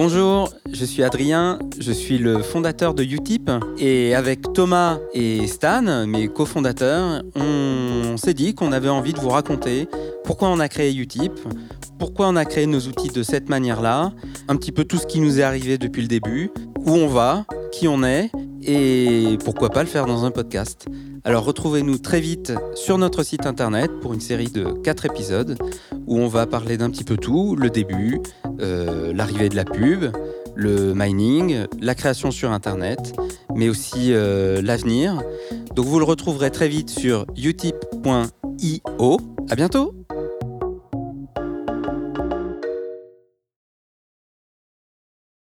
Bonjour, je suis Adrien, je suis le fondateur de Utip et avec Thomas et Stan, mes cofondateurs, on s'est dit qu'on avait envie de vous raconter pourquoi on a créé Utip, pourquoi on a créé nos outils de cette manière-là, un petit peu tout ce qui nous est arrivé depuis le début, où on va, qui on est et pourquoi pas le faire dans un podcast. Alors retrouvez-nous très vite sur notre site internet pour une série de 4 épisodes où on va parler d'un petit peu tout, le début, euh, l'arrivée de la pub, le mining, la création sur internet, mais aussi euh, l'avenir. Donc vous le retrouverez très vite sur utip.io. À bientôt